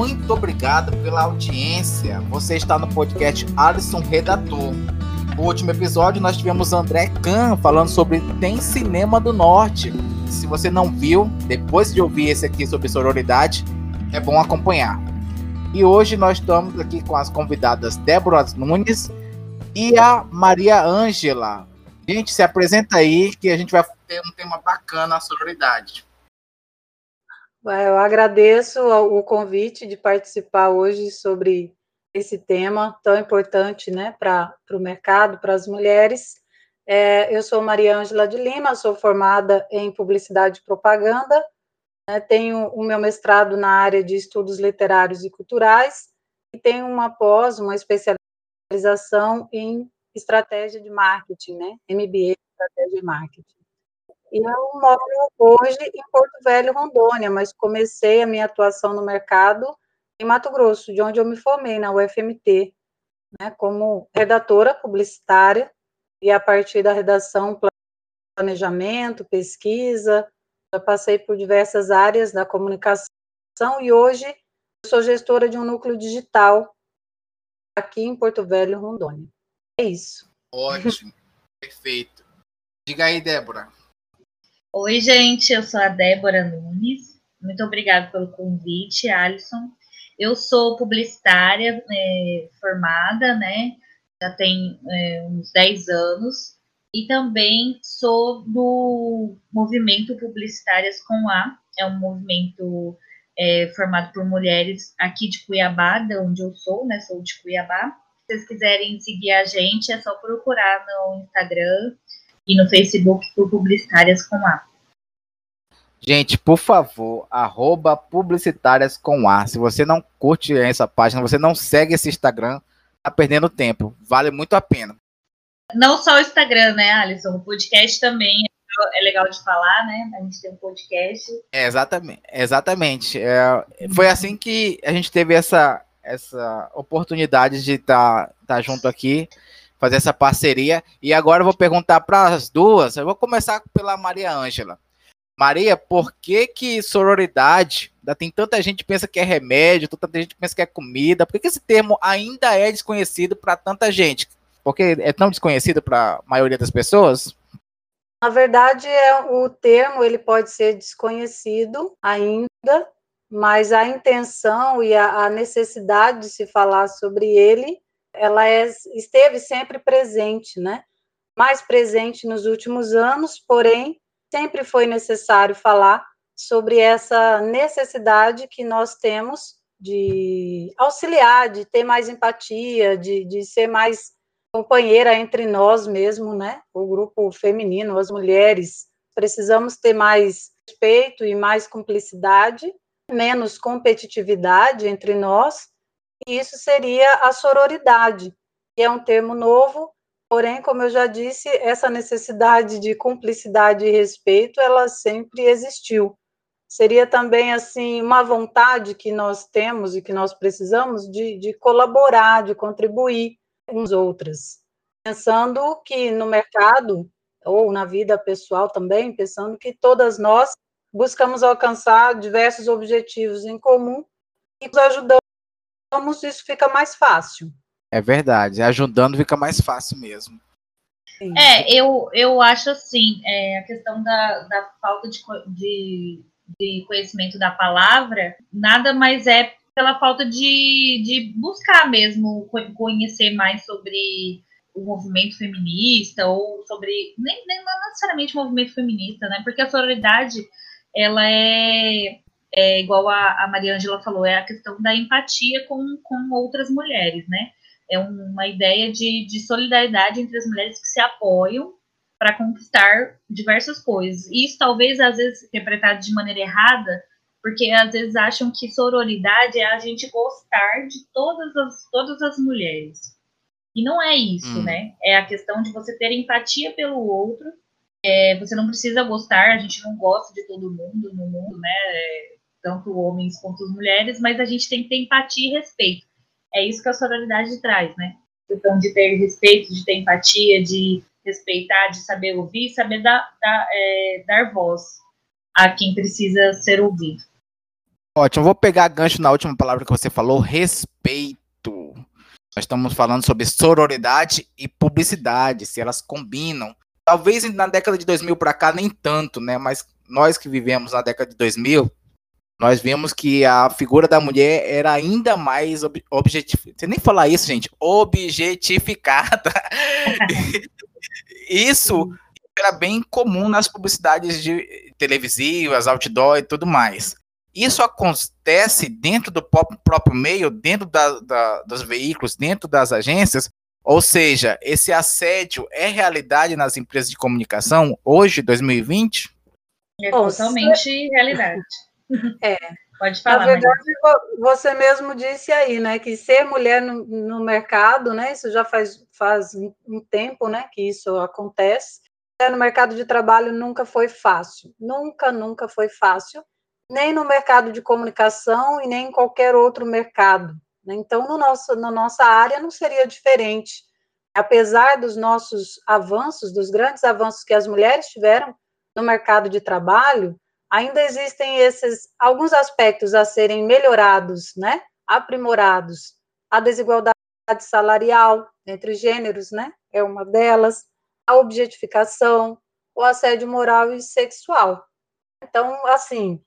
muito obrigado pela audiência. Você está no podcast Alisson Redator. No último episódio, nós tivemos André Kahn falando sobre Tem Cinema do Norte. Se você não viu, depois de ouvir esse aqui sobre sororidade, é bom acompanhar. E hoje nós estamos aqui com as convidadas Débora Nunes e a Maria Ângela. Gente, se apresenta aí que a gente vai ter um tema bacana, a sororidade. Eu agradeço o convite de participar hoje sobre esse tema tão importante né, para o mercado, para as mulheres. É, eu sou Maria Ângela de Lima, sou formada em Publicidade e Propaganda, né, tenho o meu mestrado na área de Estudos Literários e Culturais e tenho uma pós, uma especialização em Estratégia de Marketing, né, MBA Estratégia de Marketing. Eu moro hoje em Porto Velho, Rondônia, mas comecei a minha atuação no mercado em Mato Grosso, de onde eu me formei na UFMT, né, como redatora publicitária, e a partir da redação, planejamento, pesquisa, eu passei por diversas áreas da comunicação e hoje sou gestora de um núcleo digital aqui em Porto Velho, Rondônia. É isso. Ótimo, perfeito. Diga aí, Débora. Oi, gente, eu sou a Débora Nunes. Muito obrigada pelo convite, Alisson. Eu sou publicitária é, formada, né? Já tem é, uns 10 anos. E também sou do movimento Publicitárias com A. É um movimento é, formado por mulheres aqui de Cuiabá, de onde eu sou, né? Sou de Cuiabá. Se vocês quiserem seguir a gente, é só procurar no Instagram e no Facebook por Publicitárias com A. Gente, por favor, arroba publicitárias com A. Se você não curte essa página, você não segue esse Instagram, tá perdendo tempo. Vale muito a pena. Não só o Instagram, né, Alisson? O podcast também é legal de falar, né? A gente tem um podcast. É, exatamente. Exatamente. É, foi assim que a gente teve essa, essa oportunidade de estar tá, tá junto aqui fazer essa parceria. E agora eu vou perguntar para as duas. Eu vou começar pela Maria Ângela. Maria, por que que sororidade, ainda tem tanta gente que pensa que é remédio, tanta gente que pensa que é comida, por que, que esse termo ainda é desconhecido para tanta gente? Porque é tão desconhecido para a maioria das pessoas? Na verdade, é, o termo ele pode ser desconhecido ainda, mas a intenção e a, a necessidade de se falar sobre ele ela é, esteve sempre presente, né? Mais presente nos últimos anos, porém, sempre foi necessário falar sobre essa necessidade que nós temos de auxiliar, de ter mais empatia, de, de ser mais companheira entre nós mesmo, né? O grupo feminino, as mulheres, precisamos ter mais respeito e mais cumplicidade, menos competitividade entre nós e isso seria a sororidade, que é um termo novo, porém, como eu já disse, essa necessidade de cumplicidade e respeito, ela sempre existiu. Seria também, assim, uma vontade que nós temos e que nós precisamos de, de colaborar, de contribuir as outras. Pensando que no mercado, ou na vida pessoal também, pensando que todas nós buscamos alcançar diversos objetivos em comum e nos ajudamos ajudamos, isso fica mais fácil. É verdade, ajudando fica mais fácil mesmo. Sim. É, eu, eu acho assim, é, a questão da, da falta de, de, de conhecimento da palavra, nada mais é pela falta de, de buscar mesmo conhecer mais sobre o movimento feminista ou sobre nem, nem não necessariamente o movimento feminista, né? Porque a sororidade ela é é, igual a, a Maria Angela falou, é a questão da empatia com, com outras mulheres, né? É uma ideia de, de solidariedade entre as mulheres que se apoiam para conquistar diversas coisas. E isso talvez, às vezes, interpretado de maneira errada, porque às vezes acham que sororidade é a gente gostar de todas as, todas as mulheres. E não é isso, hum. né? É a questão de você ter empatia pelo outro. É, você não precisa gostar, a gente não gosta de todo mundo no mundo, né? É, tanto homens quanto as mulheres, mas a gente tem que ter empatia e respeito. É isso que a sororidade traz, né? Então, de ter respeito, de ter empatia, de respeitar, de saber ouvir, saber dar, dar, é, dar voz a quem precisa ser ouvido. Ótimo, vou pegar gancho na última palavra que você falou, respeito. Nós estamos falando sobre sororidade e publicidade, se elas combinam. Talvez na década de 2000 para cá nem tanto, né? Mas nós que vivemos na década de 2000, nós vimos que a figura da mulher era ainda mais ob objetificada. Você nem falar isso, gente. Objetificada. isso era bem comum nas publicidades de televisivas, outdoor e tudo mais. Isso acontece dentro do próprio meio, dentro da, da, dos veículos, dentro das agências, ou seja, esse assédio é realidade nas empresas de comunicação hoje, 2020? É totalmente realidade. É. Pode falar. Na verdade, você mesmo disse aí, né, que ser mulher no, no, mercado, né, isso já faz, faz um tempo, né, que isso acontece. No mercado de trabalho nunca foi fácil, nunca, nunca foi fácil nem no mercado de comunicação e nem em qualquer outro mercado. Né? Então, no nosso, na nossa área não seria diferente. Apesar dos nossos avanços, dos grandes avanços que as mulheres tiveram no mercado de trabalho, ainda existem esses alguns aspectos a serem melhorados, né? aprimorados. A desigualdade salarial entre gêneros, né? É uma delas. A objetificação, o assédio moral e sexual. Então, assim,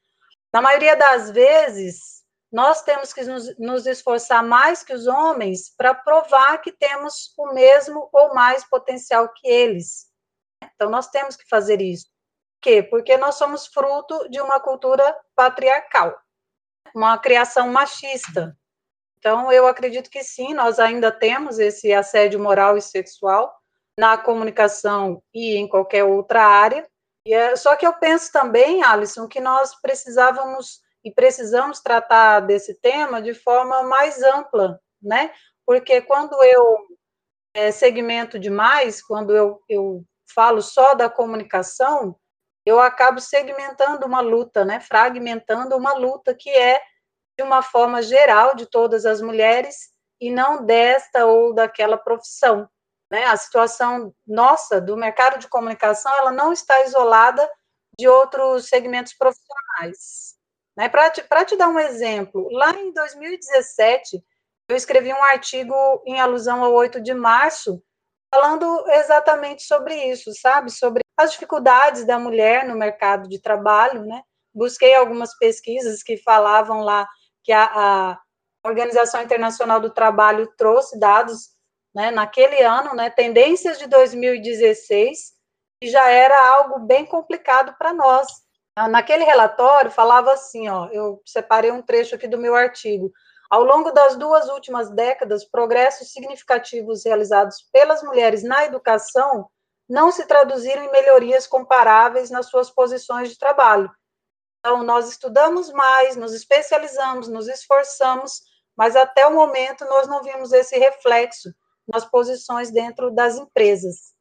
na maioria das vezes, nós temos que nos, nos esforçar mais que os homens para provar que temos o mesmo ou mais potencial que eles. Então, nós temos que fazer isso. Quê? Porque nós somos fruto de uma cultura patriarcal, uma criação machista. Então, eu acredito que sim, nós ainda temos esse assédio moral e sexual na comunicação e em qualquer outra área, e é, só que eu penso também, Alisson, que nós precisávamos e precisamos tratar desse tema de forma mais ampla, né? Porque quando eu é, segmento demais, quando eu, eu falo só da comunicação, eu acabo segmentando uma luta, né? Fragmentando uma luta que é de uma forma geral de todas as mulheres e não desta ou daquela profissão. Né? A situação nossa do mercado de comunicação ela não está isolada de outros segmentos profissionais. Né? Para te, te dar um exemplo, lá em 2017, eu escrevi um artigo em alusão ao 8 de março, falando exatamente sobre isso, sabe? Sobre as dificuldades da mulher no mercado de trabalho, né? Busquei algumas pesquisas que falavam lá que a, a Organização Internacional do Trabalho trouxe dados né, naquele ano, né, tendências de 2016, e já era algo bem complicado para nós. Naquele relatório falava assim, ó, eu separei um trecho aqui do meu artigo. Ao longo das duas últimas décadas, progressos significativos realizados pelas mulheres na educação não se traduziram em melhorias comparáveis nas suas posições de trabalho. Então, nós estudamos mais, nos especializamos, nos esforçamos, mas até o momento nós não vimos esse reflexo nas posições dentro das empresas.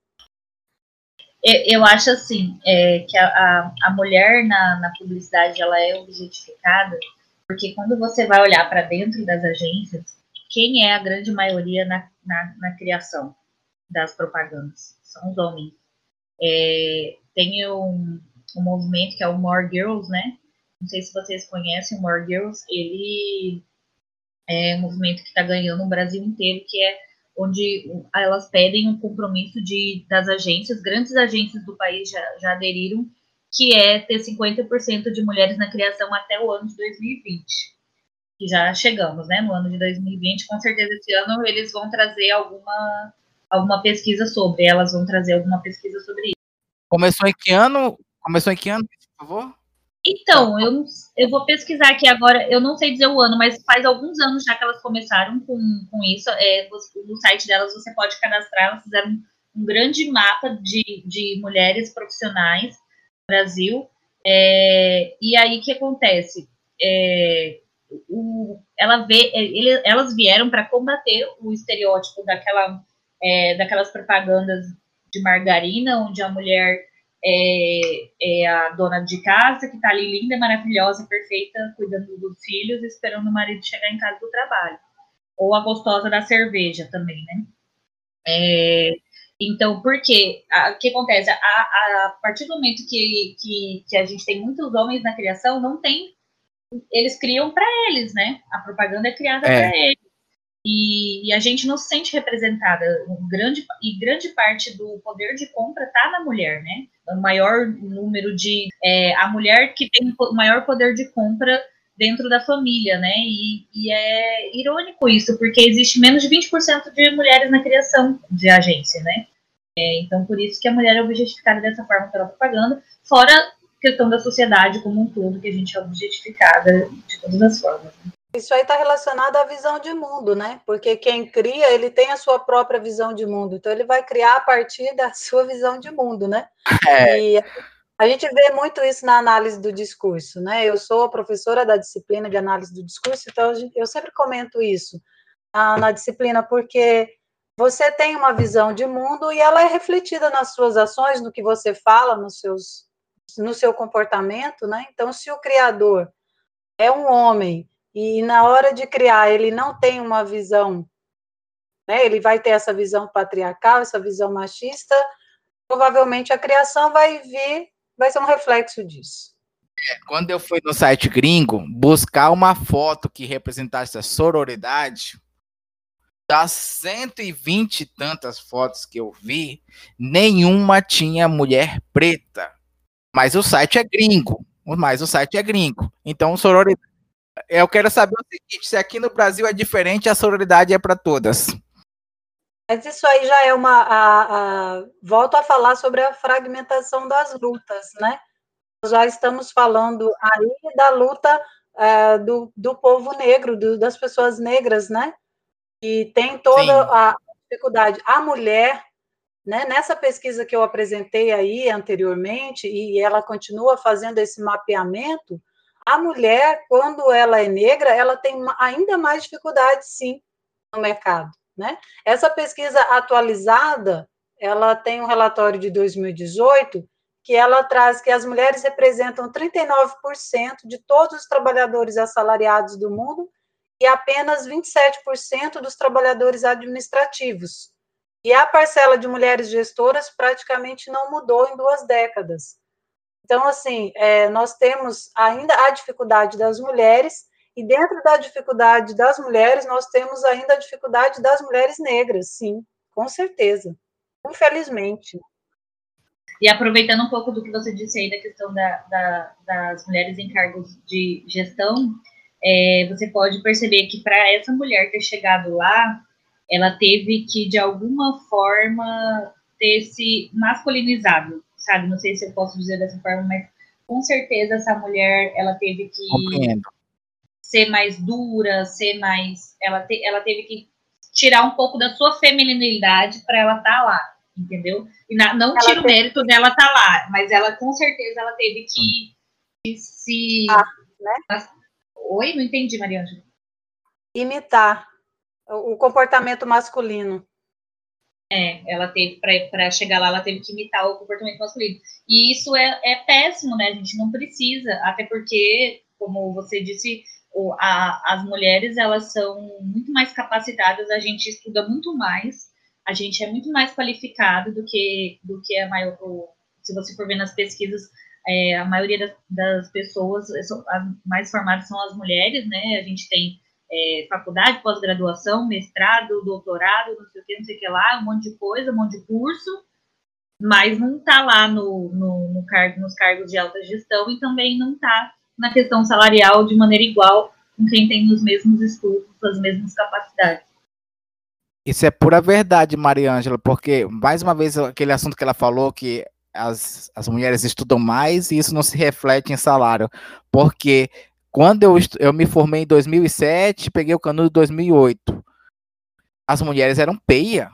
Eu acho assim, é, que a, a, a mulher na, na publicidade ela é objetificada, porque quando você vai olhar para dentro das agências, quem é a grande maioria na, na, na criação das propagandas? São os homens. É, tem um, um movimento que é o More Girls, né? Não sei se vocês conhecem o More Girls. Ele é um movimento que está ganhando no Brasil inteiro, que é onde elas pedem um compromisso de, das agências, grandes agências do país já, já aderiram, que é ter 50% de mulheres na criação até o ano de 2020. Que já chegamos, né? No ano de 2020, com certeza esse ano eles vão trazer alguma, alguma pesquisa sobre, elas vão trazer alguma pesquisa sobre isso. Começou em que ano? Começou em que ano, por favor? Então, eu, eu vou pesquisar aqui agora, eu não sei dizer o ano, mas faz alguns anos já que elas começaram com, com isso. É, no site delas você pode cadastrar, elas fizeram um grande mapa de, de mulheres profissionais no Brasil. É, e aí o que acontece? É, o, ela vê, é, ele, elas vieram para combater o estereótipo daquela, é, daquelas propagandas de margarina, onde a mulher é, é a dona de casa que está ali linda, maravilhosa, perfeita, cuidando dos filhos, esperando o marido chegar em casa do trabalho. Ou a gostosa da cerveja também, né? É, então, porque o que acontece? A, a, a, partir do momento que, que, que a gente tem muitos homens na criação, não tem eles criam para eles, né? A propaganda é criada é. para eles. E, e, a gente não se sente representada. Um grande, e grande parte do poder de compra está na mulher, né? O maior número de. É, a mulher que tem o maior poder de compra dentro da família, né? E, e, é irônico isso, porque existe menos de 20% de mulheres na criação de agência, né? É, então, por isso que a mulher é objetificada dessa forma pela propaganda, fora questão da sociedade como um todo, que a gente é objetificada de todas as formas. Né? Isso aí está relacionado à visão de mundo, né? Porque quem cria, ele tem a sua própria visão de mundo. Então, ele vai criar a partir da sua visão de mundo, né? É. E a gente vê muito isso na análise do discurso, né? Eu sou professora da disciplina de análise do discurso, então eu sempre comento isso na, na disciplina, porque você tem uma visão de mundo e ela é refletida nas suas ações, no que você fala, nos seus, no seu comportamento, né? Então, se o criador é um homem e na hora de criar ele não tem uma visão, né, ele vai ter essa visão patriarcal, essa visão machista, provavelmente a criação vai vir, vai ser um reflexo disso. É, quando eu fui no site gringo buscar uma foto que representasse a sororidade, das 120 e tantas fotos que eu vi, nenhuma tinha mulher preta. Mas o site é gringo. Mas o site é gringo. Então, sororidade eu quero saber o seguinte: se aqui no Brasil é diferente, a sororidade é para todas. Mas isso aí já é uma. A, a, volto a falar sobre a fragmentação das lutas, né? Já estamos falando aí da luta é, do, do povo negro, do, das pessoas negras, né? E tem toda Sim. a dificuldade. A mulher, né, nessa pesquisa que eu apresentei aí anteriormente, e ela continua fazendo esse mapeamento, a mulher, quando ela é negra, ela tem ainda mais dificuldade, sim, no mercado. Né? Essa pesquisa atualizada, ela tem um relatório de 2018 que ela traz que as mulheres representam 39% de todos os trabalhadores assalariados do mundo e apenas 27% dos trabalhadores administrativos. E a parcela de mulheres gestoras praticamente não mudou em duas décadas. Então, assim, é, nós temos ainda a dificuldade das mulheres, e dentro da dificuldade das mulheres, nós temos ainda a dificuldade das mulheres negras, sim, com certeza. Infelizmente. E aproveitando um pouco do que você disse aí da questão da, da, das mulheres em cargos de gestão, é, você pode perceber que para essa mulher ter chegado lá, ela teve que, de alguma forma, ter se masculinizado sabe? Não sei se eu posso dizer dessa forma, mas com certeza essa mulher, ela teve que Compreendo. ser mais dura, ser mais, ela, te, ela teve que tirar um pouco da sua feminilidade para ela estar tá lá, entendeu? E na, não tira o mérito dela estar tá lá, mas ela com certeza ela teve que, que se ah, né? Oi, não entendi, Mariana. Imitar o comportamento masculino. É, ela teve, para chegar lá, ela teve que imitar o comportamento masculino. E isso é, é péssimo, né? A gente não precisa, até porque, como você disse, o, a, as mulheres, elas são muito mais capacitadas, a gente estuda muito mais, a gente é muito mais qualificado do que, do que a maior, se você for ver nas pesquisas, é, a maioria das, das pessoas as mais formadas são as mulheres, né? A gente tem é, faculdade, pós-graduação, mestrado, doutorado, não sei o que, não sei o que lá, um monte de coisa, um monte de curso, mas não está lá no, no, no cargo, nos cargos de alta gestão e também não está na questão salarial de maneira igual com quem tem os mesmos estudos, as mesmas capacidades. Isso é pura verdade, Mariângela, porque, mais uma vez, aquele assunto que ela falou, que as, as mulheres estudam mais e isso não se reflete em salário, porque quando eu, eu me formei em 2007, peguei o canudo em 2008. As mulheres eram peia.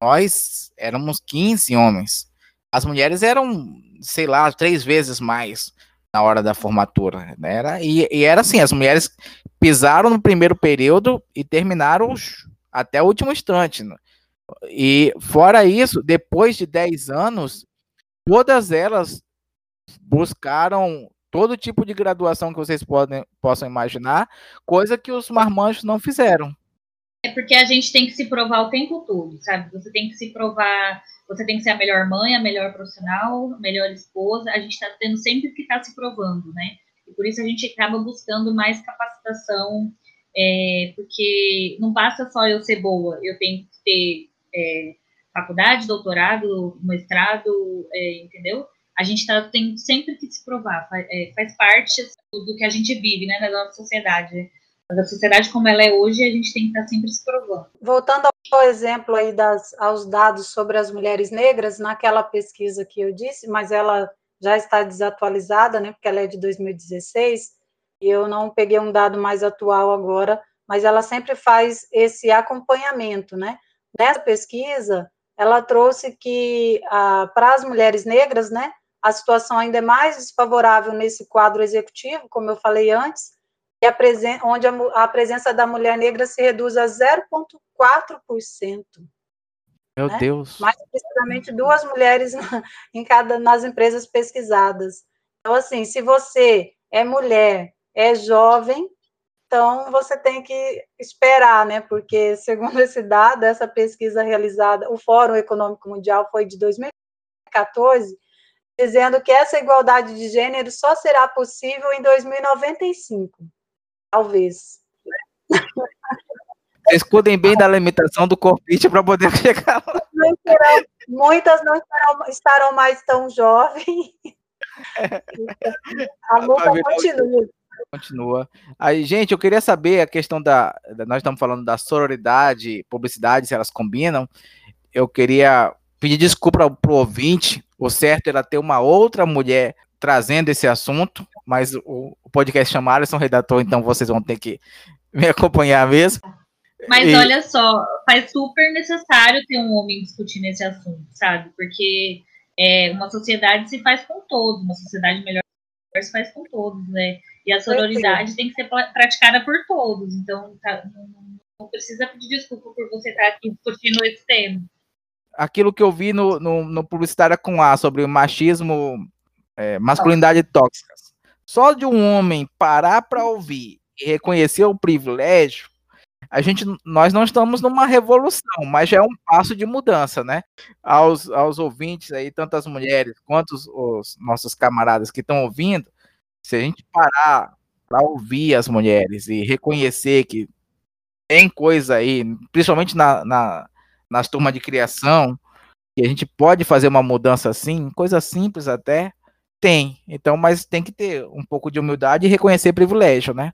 Nós éramos 15 homens. As mulheres eram, sei lá, três vezes mais na hora da formatura. Né? Era, e, e era assim, as mulheres pisaram no primeiro período e terminaram até o último instante. Né? E fora isso, depois de 10 anos, todas elas buscaram todo tipo de graduação que vocês podem, possam imaginar, coisa que os marmanjos não fizeram. É porque a gente tem que se provar o tempo todo, sabe? Você tem que se provar, você tem que ser a melhor mãe, a melhor profissional, a melhor esposa. A gente está tendo sempre que estar tá se provando, né? E por isso a gente acaba buscando mais capacitação, é, porque não basta só eu ser boa, eu tenho que ter é, faculdade, doutorado, mestrado, é, entendeu? A gente tá, tem sempre que se provar, faz, é, faz parte do que a gente vive, né, na nossa sociedade. Mas a sociedade como ela é hoje, a gente tem que estar tá sempre se provando. Voltando ao exemplo aí das, aos dados sobre as mulheres negras, naquela pesquisa que eu disse, mas ela já está desatualizada, né, porque ela é de 2016, e eu não peguei um dado mais atual agora, mas ela sempre faz esse acompanhamento, né? Nessa pesquisa, ela trouxe que ah, para as mulheres negras, né, a situação ainda é mais desfavorável nesse quadro executivo, como eu falei antes, a presen onde a, a, presença da mulher negra se reduz a 0,4%. Meu né? Deus. Mais precisamente duas mulheres na, em cada nas empresas pesquisadas. Então, assim, se você é mulher, é jovem, então você tem que esperar, né? Porque, segundo esse dado, essa pesquisa realizada, o Fórum Econômico Mundial foi de 2014, dizendo que essa igualdade de gênero só será possível em 2095. Talvez. Vocês cuidem bem da limitação do corpite para poder chegar lá. Não serão, muitas não estarão, estarão mais tão jovens. A luta continua. Continua. Aí, gente, eu queria saber a questão da, da. Nós estamos falando da sororidade, publicidade, se elas combinam. Eu queria pedir desculpa para o ouvinte. O certo era ter uma outra mulher trazendo esse assunto, mas o, o podcast chama Alisson Redator, então vocês vão ter que me acompanhar mesmo. Mas e... olha só, faz super necessário ter um homem discutindo esse assunto, sabe? Porque é, uma sociedade se faz com todos, uma sociedade melhor se faz com todos, né? E a sororidade tem que ser praticada por todos. Então, tá, não, não, precisa pedir desculpa por você estar aqui discutindo esse tema. Aquilo que eu vi no, no, no Publicitária com A sobre o machismo, é, masculinidade tóxica. Só de um homem parar para ouvir e reconhecer o privilégio, a gente, nós não estamos numa revolução, mas já é um passo de mudança, né? Aos, aos ouvintes aí, tanto as mulheres quanto os, os nossos camaradas que estão ouvindo, se a gente parar para ouvir as mulheres e reconhecer que tem coisa aí, principalmente na, na, nas turmas de criação, que a gente pode fazer uma mudança assim, coisa simples até, tem. Então, mas tem que ter um pouco de humildade e reconhecer privilégio, né?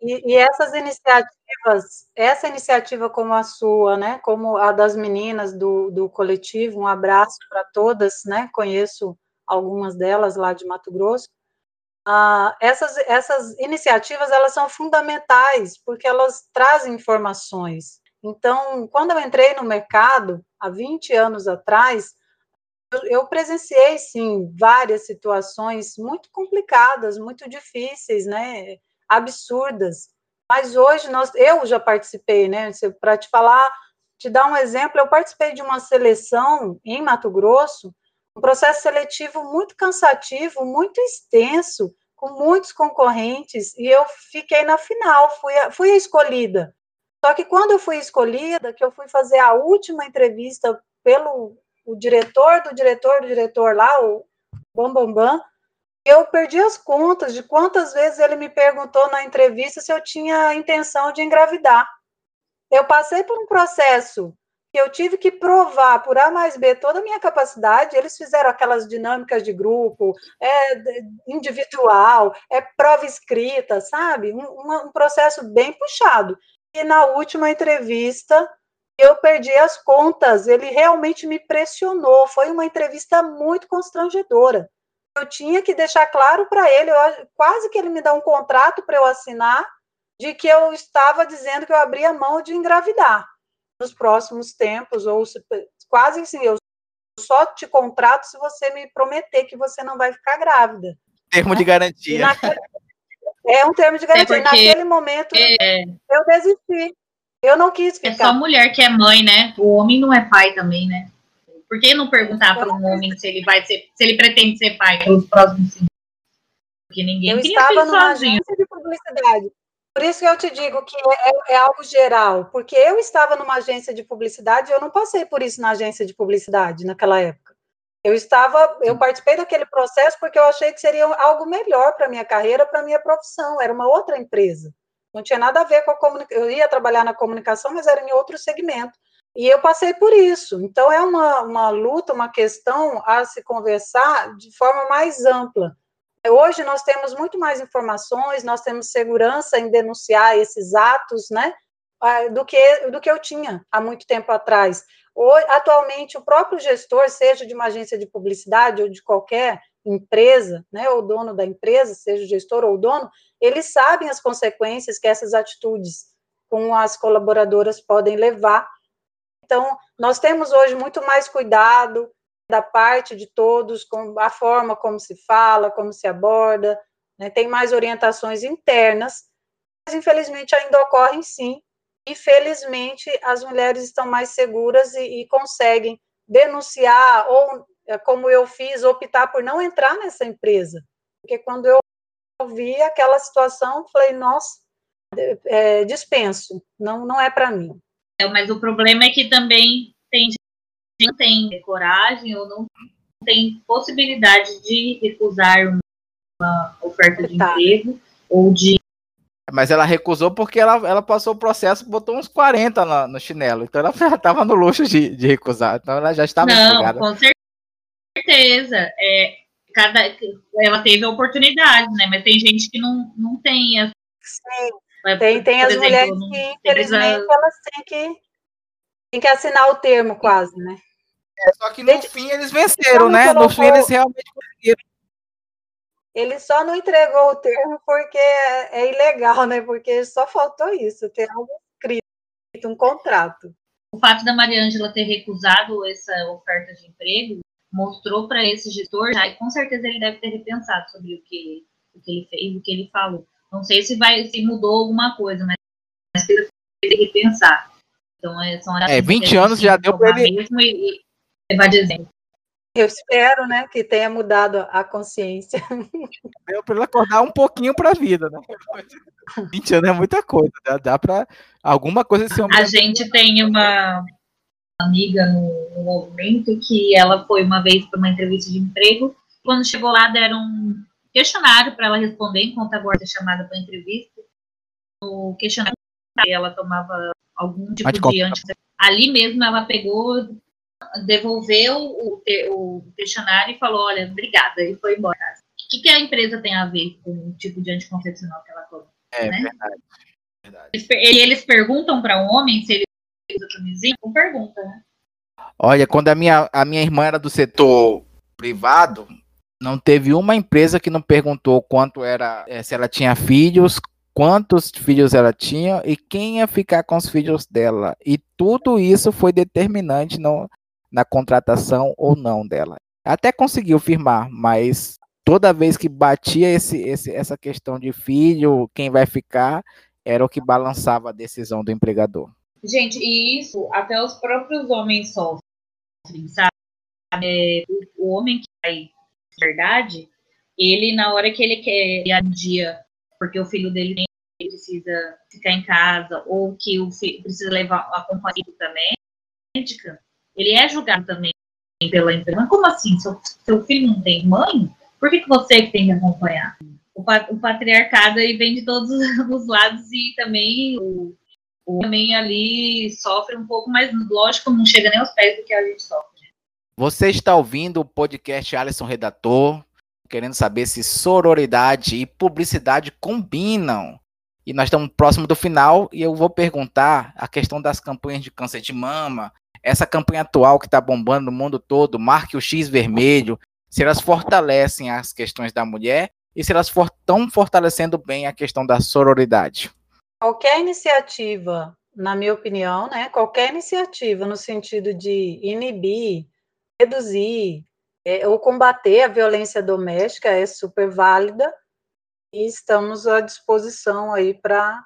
E, e, essas iniciativas, essa iniciativa como a sua, né, como a das meninas do, do coletivo, um abraço para todas, né, conheço algumas delas lá de Mato Grosso, ah, essas, essas iniciativas, elas são fundamentais, porque elas trazem informações. Então, quando eu entrei no mercado, há 20 anos atrás, eu, presenciei, sim, várias situações muito complicadas, muito difíceis, né, absurdas. Mas hoje nós, eu já participei, né? Para te falar, te dar um exemplo, eu participei de uma seleção em Mato Grosso, um processo seletivo muito cansativo, muito extenso, com muitos concorrentes, e eu fiquei na final, fui a, fui a escolhida. Só que quando eu fui escolhida, que eu fui fazer a última entrevista pelo o diretor do diretor do diretor lá, o Bambambam, Bam Bam, eu perdi as contas de quantas vezes ele me perguntou na entrevista se eu tinha intenção de engravidar. Eu passei por um processo que eu tive que provar por A mais B toda a minha capacidade. Eles fizeram aquelas dinâmicas de grupo, é individual, é prova escrita, sabe? Um, um processo bem puxado. E na última entrevista, eu perdi as contas. Ele realmente me pressionou. Foi uma entrevista muito constrangedora eu tinha que deixar claro para ele, eu, quase que ele me dá um contrato para eu assinar, de que eu estava dizendo que eu abria mão de engravidar nos próximos tempos, ou quase assim, eu só te contrato se você me prometer que você não vai ficar grávida. Termo né? de garantia. Naquele, é um termo de garantia. É Naquele momento, é... eu desisti. Eu não quis ficar. É só mulher que é mãe, né? O homem não é pai também, né? Por que não perguntar para um homem se ele vai ser, se ele pretende ser pai pelos próximos cinco Porque ninguém eu estava numa sozinho. agência de publicidade. Por isso que eu te digo que é, é, algo geral, porque eu estava numa agência de publicidade e eu não passei por isso na agência de publicidade naquela época. Eu estava, eu participei daquele processo porque eu achei que seria algo melhor para minha carreira, para minha profissão. Era uma outra empresa. Não tinha nada a ver com a comunicação. Eu ia trabalhar na comunicação, mas era em outro segmento. E eu passei por isso. Então, é uma, uma luta, uma questão a se conversar de forma mais ampla. Hoje nós temos muito mais informações, nós temos segurança em denunciar esses atos, né? Ah, do que, do que eu tinha há muito tempo atrás. Atualmente, o próprio gestor, seja de uma agência de publicidade ou de qualquer empresa, né, ou dono da empresa, seja o gestor ou o dono, eles sabem as consequências que essas atitudes com as colaboradoras podem levar. Então, nós temos hoje muito mais cuidado da parte de todos com a forma como se fala, como se aborda, né, tem mais orientações internas, mas infelizmente ainda ocorrem sim e felizmente as mulheres estão mais seguras e, e conseguem denunciar ou, é, como eu fiz, optar por não entrar nessa empresa, porque quando eu vi aquela situação, falei, nossa, é, dispenso, não, não é para mim. É, mas o problema é que também tem gente que não tem coragem ou não tem possibilidade de recusar uma oferta de tá. emprego ou de mas ela recusou porque ela, ela passou o processo, botou uns 40 no, no chinelo. Então ela já estava no luxo de, de recusar. Então ela já estava Não, com certeza. É, cada, ela teve a oportunidade, né? Mas tem gente que não, não tem. Essa, Sim. Tem, tem as exemplo, mulheres que, infelizmente, elas têm que, têm que assinar o termo quase, né? É, só que no gente, fim eles venceram, né? No fim eles realmente conseguiram ele só não entregou o termo porque é, é ilegal, né? Porque só faltou isso, ter algo escrito, um contrato. O fato da Mariângela ter recusado essa oferta de emprego mostrou para esse gestor, já, e com certeza ele deve ter repensado sobre o que, o que ele fez, o que ele falou. Não sei se vai se mudou alguma coisa, mas precisa repensar. Então, é, são é, 20 anos já deu para ele. Mesmo e, e vai dizendo. Eu espero, né, que tenha mudado a consciência. Deu para ele acordar um pouquinho para a vida, né? 20 anos é muita coisa, dá, dá para alguma coisa ser A gente tem uma amiga no, no movimento que ela foi uma vez para uma entrevista de emprego. Quando chegou lá, deram um questionário para ela responder enquanto agora é chamada para entrevista. O questionário ela tomava algum tipo de antes. Ali mesmo ela pegou, devolveu o, o, questionário e falou: Olha, obrigada, e foi embora. O que, que a empresa tem a ver com o tipo de anticoncepcional que ela toma? É né? verdade. verdade. Eles, eles perguntam para um homem se ele usa camisinha? Não pergunta, né? Olha, quando a minha, a minha irmã era do setor privado, não teve uma empresa que não perguntou quanto era, eh, se ela tinha filhos, quantos filhos ela tinha e quem ia ficar com os filhos dela. E tudo isso foi determinante no, na contratação ou não dela. Até conseguiu firmar, mas toda vez que batia esse, esse, essa questão de filho, quem vai ficar, era o que balançava a decisão do empregador. Gente, e isso até os próprios homens sofrem, sabe? É, o, homem que vai, verdade, ele, na hora que ele quer ir a dia, porque o filho dele precisa ficar em casa, ou que o filho precisa levar acompanhado também, médica, ele é julgado também pela empresa. Como assim? Seu, seu filho não tem mãe? Por que, que você que tem que acompanhar? O, o patriarcado aí vem de todos os lados e também o, o também ali sofre um pouco, mas lógico, não chega nem aos pés do que a gente sofre. Você está ouvindo o podcast Alisson Redator, querendo saber se sororidade e publicidade combinam. E nós estamos próximo do final e eu vou perguntar a questão das campanhas de câncer de mama, essa campanha atual que está bombando no mundo todo, marque o X vermelho, se elas fortalecem as questões da mulher e se elas estão fortalecendo bem a questão da sororidade. Qualquer iniciativa, na minha opinião, né, qualquer iniciativa no sentido de inibir, reduzir é, ou combater a violência doméstica é super válida e estamos à disposição aí para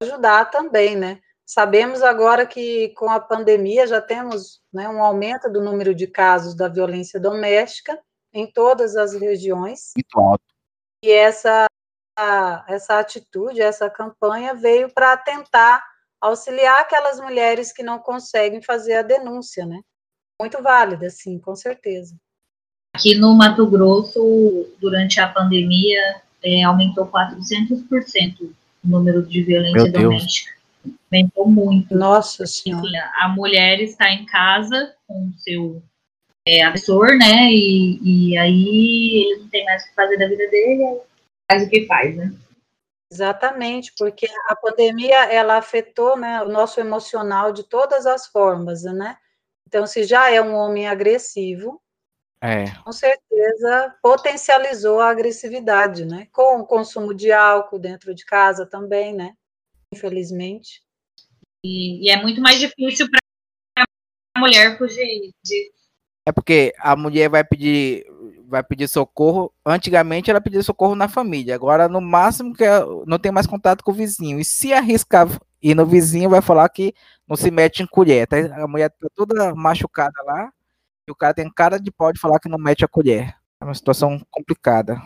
ajudar também, né? Sabemos agora que com a pandemia já temos né, um aumento do número de casos da violência doméstica em todas as regiões. Muito alto. E essa, essa atitude, essa campanha veio para tentar auxiliar aquelas mulheres que não conseguem fazer a denúncia, né? Muito válida, sim, com certeza. Aqui no Mato Grosso, durante a pandemia, é, aumentou 400% o número de violência doméstica. Aumentou muito. Nossa Senhora. Enfim, a mulher está em casa com o seu é, agressor, né? E, e aí ele não tem mais o que fazer da vida dele, faz o que faz, né? Exatamente, porque a pandemia ela afetou né, o nosso emocional de todas as formas, né? Então, se já é um homem agressivo, é. com certeza potencializou a agressividade, né? Com o consumo de álcool dentro de casa também, né? Infelizmente. E, e é muito mais difícil para a mulher fugir de. É porque a mulher vai pedir vai pedir socorro. Antigamente ela pedia socorro na família. Agora, no máximo, que não tem mais contato com o vizinho. E se arriscar ir no vizinho, vai falar que não se mete em colher. Tá? A mulher tá toda machucada lá. E o cara tem cara de pau de falar que não mete a colher. É uma situação complicada.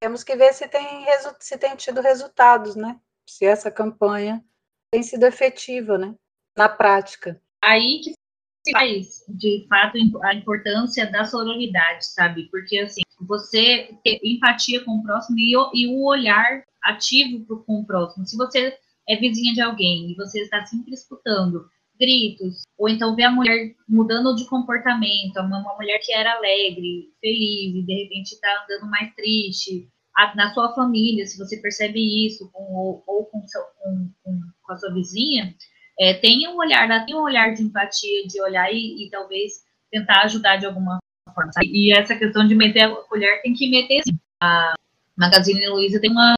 Temos que ver se tem, se tem tido resultados, né? Se essa campanha tem sido efetiva, né? Na prática. Aí que faz, de fato, a importância da sororidade, sabe? Porque, assim, você ter empatia com o próximo e, e o olhar ativo pro, com o próximo. Se você é vizinha de alguém e você está sempre escutando gritos, ou então vê a mulher mudando de comportamento, uma, uma mulher que era alegre, feliz, e de repente está andando mais triste, na sua família, se você percebe isso, com, ou, ou com, seu, com, com, a sua vizinha, é, tenha um olhar, né, tenha um olhar de empatia, de olhar e, e talvez tentar ajudar de alguma forma. Sabe? E essa questão de meter a colher tem que meter. A Magazine Luiza tem uma,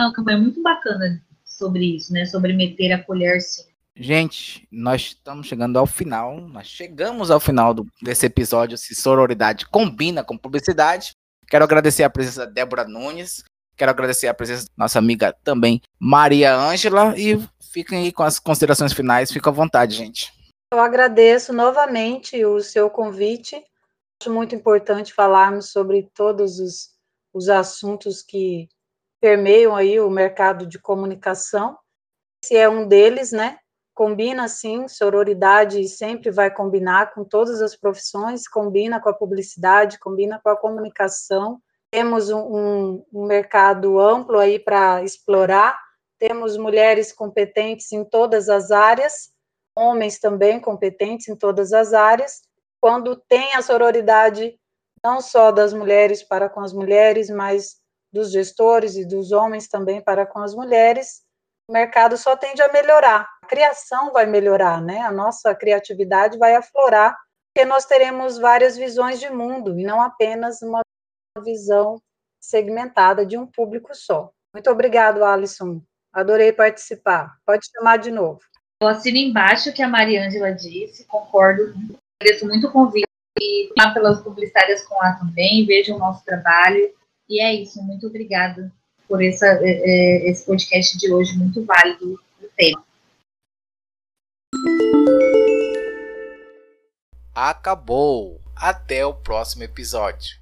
uma campanha muito bacana sobre isso, né? Sobre meter a colher sim. Gente, nós estamos chegando ao final. Nós chegamos ao final do, desse episódio. Se sororidade combina com publicidade. Quero agradecer a presença da Débora Nunes. Quero agradecer a presença da nossa amiga também, Maria Ângela. E fiquem aí com as considerações finais. Fica à vontade, gente. Eu agradeço novamente o seu convite. Acho muito importante falarmos sobre todos os, os assuntos que permeiam aí o mercado de comunicação. Esse é um deles, né? Combina sim, sororidade sempre vai combinar com todas as profissões, combina com a publicidade, combina com a comunicação. Temos um, um, mercado amplo aí para explorar temos mulheres competentes em todas as áreas, homens também competentes em todas as áreas. Quando tem a sororidade, não só das mulheres para com as mulheres, mas dos gestores e dos homens também para com as mulheres, o mercado só tende a melhorar. A criação vai melhorar, né? A nossa criatividade vai aflorar, porque nós teremos várias visões de mundo e não apenas uma visão segmentada de um público só. Muito obrigado, Alisson, Adorei participar. Pode chamar de novo. Eu assino embaixo o que a Mariângela disse, concordo, agradeço muito o convite e pelas publicitárias com lá também, vejo o nosso trabalho. E é isso, muito obrigada por essa, é, é, esse podcast de hoje, muito válido o tema. Acabou. Até o próximo episódio.